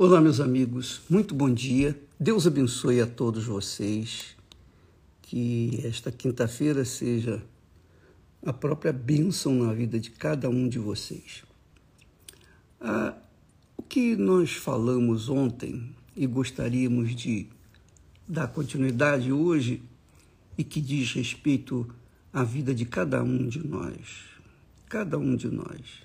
Olá, meus amigos, muito bom dia. Deus abençoe a todos vocês. Que esta quinta-feira seja a própria bênção na vida de cada um de vocês. Ah, o que nós falamos ontem e gostaríamos de dar continuidade hoje e que diz respeito à vida de cada um de nós. Cada um de nós.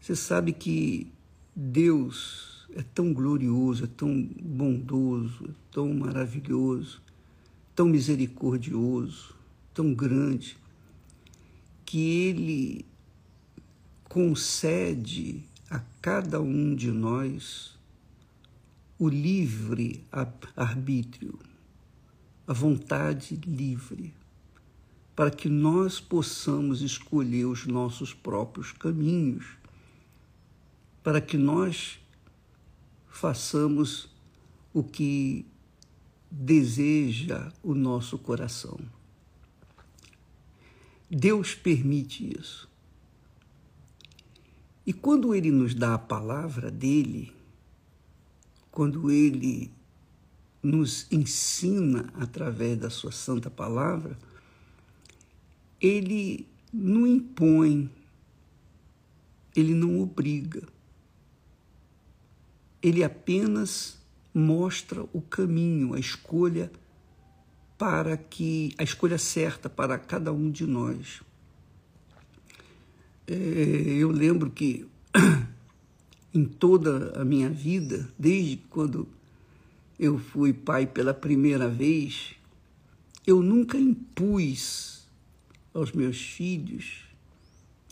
Você sabe que Deus é tão glorioso, é tão bondoso, é tão maravilhoso, tão misericordioso, tão grande, que Ele concede a cada um de nós o livre arbítrio, a vontade livre, para que nós possamos escolher os nossos próprios caminhos, para que nós façamos o que deseja o nosso coração. Deus permite isso. E quando Ele nos dá a palavra dele, quando Ele nos ensina através da Sua Santa Palavra, Ele não impõe, Ele não obriga ele apenas mostra o caminho, a escolha para que a escolha certa para cada um de nós. É, eu lembro que em toda a minha vida, desde quando eu fui pai pela primeira vez, eu nunca impus aos meus filhos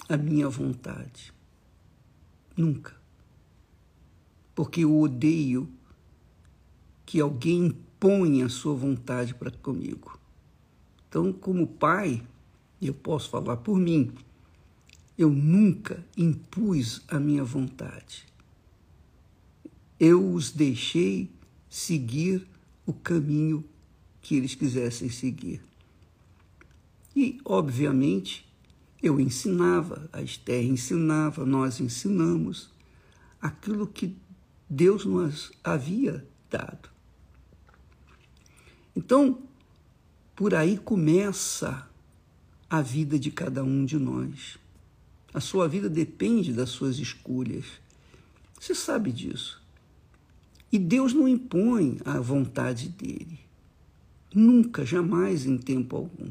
a minha vontade. Nunca porque eu odeio que alguém imponha a sua vontade para comigo. Então, como pai, eu posso falar por mim, eu nunca impus a minha vontade. Eu os deixei seguir o caminho que eles quisessem seguir. E, obviamente, eu ensinava, a Esther ensinava, nós ensinamos aquilo que Deus nos havia dado. Então, por aí começa a vida de cada um de nós. A sua vida depende das suas escolhas. Você sabe disso. E Deus não impõe a vontade dele. Nunca, jamais em tempo algum.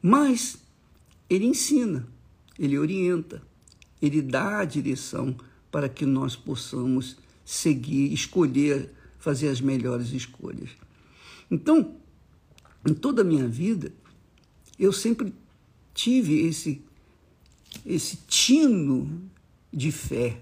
Mas ele ensina, ele orienta, ele dá a direção para que nós possamos seguir, escolher, fazer as melhores escolhas. Então, em toda a minha vida, eu sempre tive esse esse tino de fé.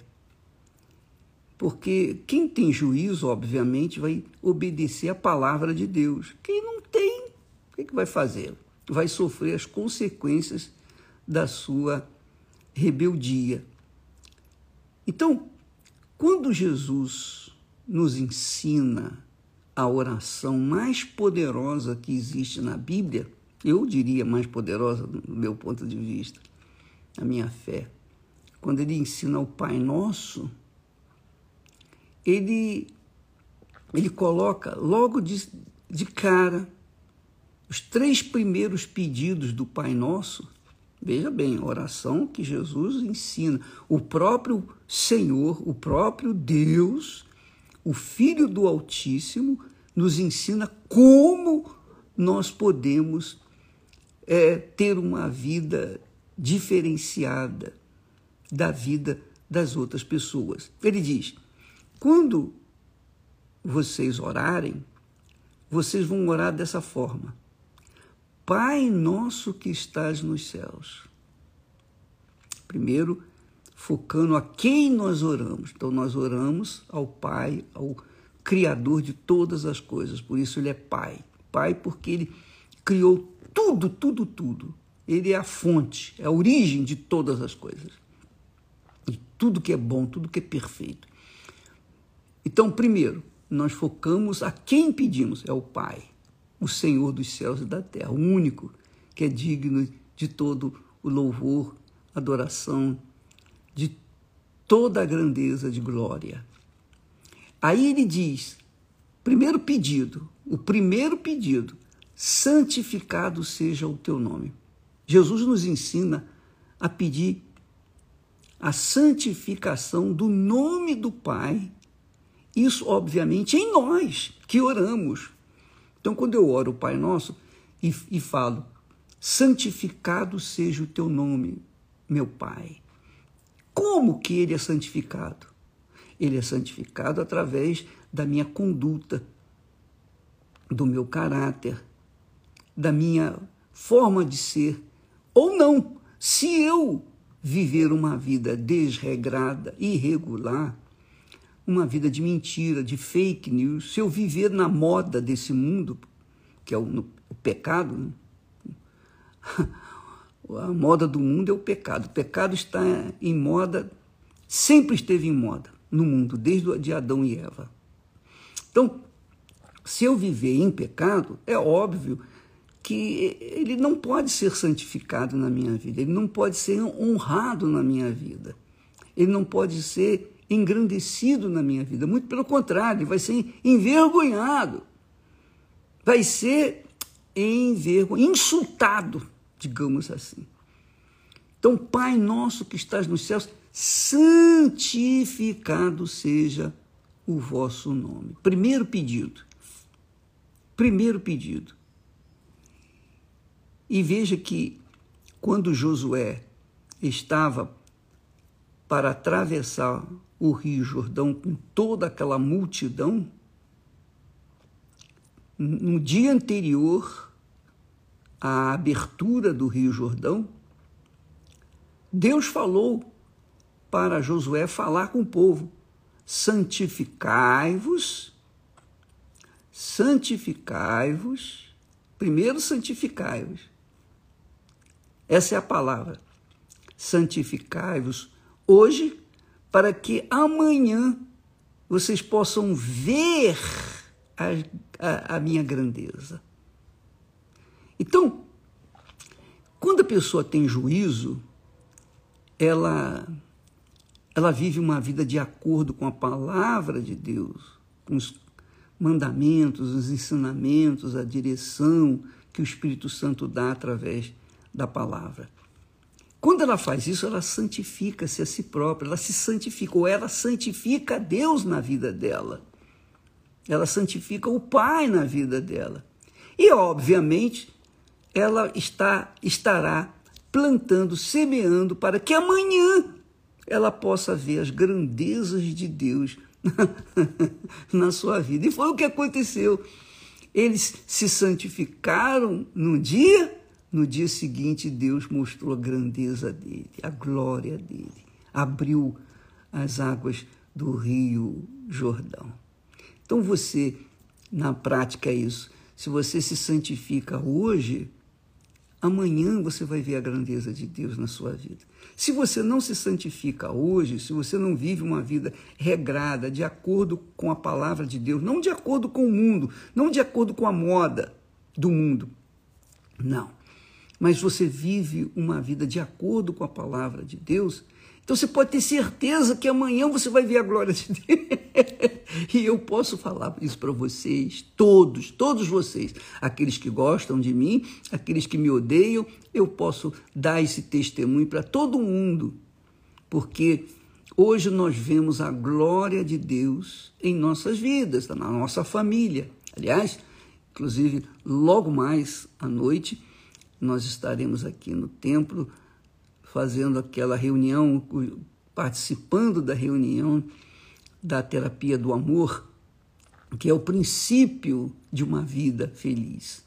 Porque quem tem juízo, obviamente, vai obedecer a palavra de Deus. Quem não tem, o que, que vai fazer? Vai sofrer as consequências da sua rebeldia. Então, quando Jesus nos ensina a oração mais poderosa que existe na Bíblia, eu diria mais poderosa do meu ponto de vista, a minha fé, quando ele ensina o Pai Nosso, ele, ele coloca logo de, de cara os três primeiros pedidos do Pai Nosso Veja bem, oração que Jesus ensina. O próprio Senhor, o próprio Deus, o Filho do Altíssimo, nos ensina como nós podemos é, ter uma vida diferenciada da vida das outras pessoas. Ele diz: quando vocês orarem, vocês vão orar dessa forma. Pai nosso que estás nos céus. Primeiro, focando a quem nós oramos. Então, nós oramos ao Pai, ao Criador de todas as coisas. Por isso, Ele é Pai. Pai, porque Ele criou tudo, tudo, tudo. Ele é a fonte, é a origem de todas as coisas. E tudo que é bom, tudo que é perfeito. Então, primeiro, nós focamos a quem pedimos, é o Pai o Senhor dos céus e da terra, o único que é digno de todo o louvor, adoração, de toda a grandeza de glória. Aí ele diz: primeiro pedido, o primeiro pedido, santificado seja o teu nome. Jesus nos ensina a pedir a santificação do nome do Pai. Isso, obviamente, em nós que oramos. Então, quando eu oro o Pai Nosso e, e falo, santificado seja o teu nome, meu Pai. Como que ele é santificado? Ele é santificado através da minha conduta, do meu caráter, da minha forma de ser. Ou não, se eu viver uma vida desregrada, irregular, uma vida de mentira, de fake news, se eu viver na moda desse mundo, que é o, no, o pecado, né? a moda do mundo é o pecado. O pecado está em moda, sempre esteve em moda no mundo, desde de Adão e Eva. Então, se eu viver em pecado, é óbvio que ele não pode ser santificado na minha vida, ele não pode ser honrado na minha vida, ele não pode ser engrandecido na minha vida. Muito pelo contrário, ele vai ser envergonhado, vai ser envergonhado, insultado, digamos assim. Então, Pai nosso que estás nos céus, santificado seja o vosso nome. Primeiro pedido. Primeiro pedido. E veja que quando Josué estava para atravessar o Rio Jordão com toda aquela multidão, no dia anterior à abertura do Rio Jordão, Deus falou para Josué falar com o povo: santificai-vos, santificai-vos, primeiro santificai-vos essa é a palavra. Santificai-vos hoje, para que amanhã vocês possam ver a, a, a minha grandeza. Então, quando a pessoa tem juízo, ela, ela vive uma vida de acordo com a palavra de Deus, com os mandamentos, os ensinamentos, a direção que o Espírito Santo dá através da palavra. Quando ela faz isso, ela santifica-se a si própria, ela se santifica, ou ela santifica Deus na vida dela. Ela santifica o Pai na vida dela. E, obviamente, ela está, estará plantando, semeando, para que amanhã ela possa ver as grandezas de Deus na sua vida. E foi o que aconteceu. Eles se santificaram no dia no dia seguinte, Deus mostrou a grandeza dele, a glória dele, abriu as águas do rio Jordão. Então você, na prática, é isso. Se você se santifica hoje, amanhã você vai ver a grandeza de Deus na sua vida. Se você não se santifica hoje, se você não vive uma vida regrada, de acordo com a palavra de Deus, não de acordo com o mundo, não de acordo com a moda do mundo, não mas você vive uma vida de acordo com a palavra de Deus, então você pode ter certeza que amanhã você vai ver a glória de Deus. e eu posso falar isso para vocês, todos, todos vocês, aqueles que gostam de mim, aqueles que me odeiam, eu posso dar esse testemunho para todo mundo, porque hoje nós vemos a glória de Deus em nossas vidas, na nossa família. Aliás, inclusive, logo mais à noite, nós estaremos aqui no templo fazendo aquela reunião, participando da reunião da terapia do amor, que é o princípio de uma vida feliz.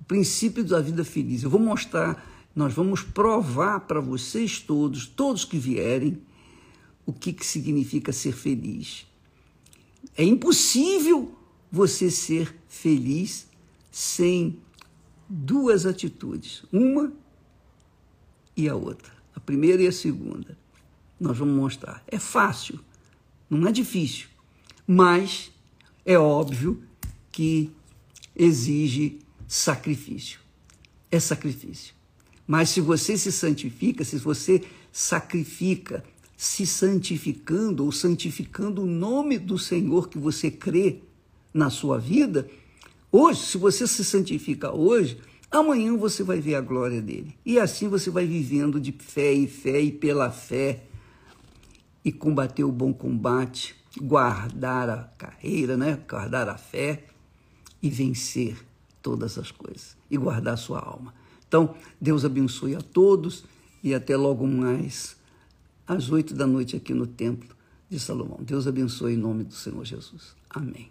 O princípio da vida feliz. Eu vou mostrar, nós vamos provar para vocês todos, todos que vierem, o que, que significa ser feliz. É impossível você ser feliz sem duas atitudes, uma e a outra, a primeira e a segunda. Nós vamos mostrar. É fácil, não é difícil, mas é óbvio que exige sacrifício. É sacrifício. Mas se você se santifica, se você sacrifica, se santificando ou santificando o nome do Senhor que você crê na sua vida, hoje, se você se santifica hoje, amanhã você vai ver a glória dele. E assim você vai vivendo de fé e fé e pela fé e combater o bom combate, guardar a carreira, né? guardar a fé e vencer todas as coisas e guardar a sua alma. Então, Deus abençoe a todos e até logo mais às oito da noite aqui no Templo de Salomão. Deus abençoe em nome do Senhor Jesus. Amém.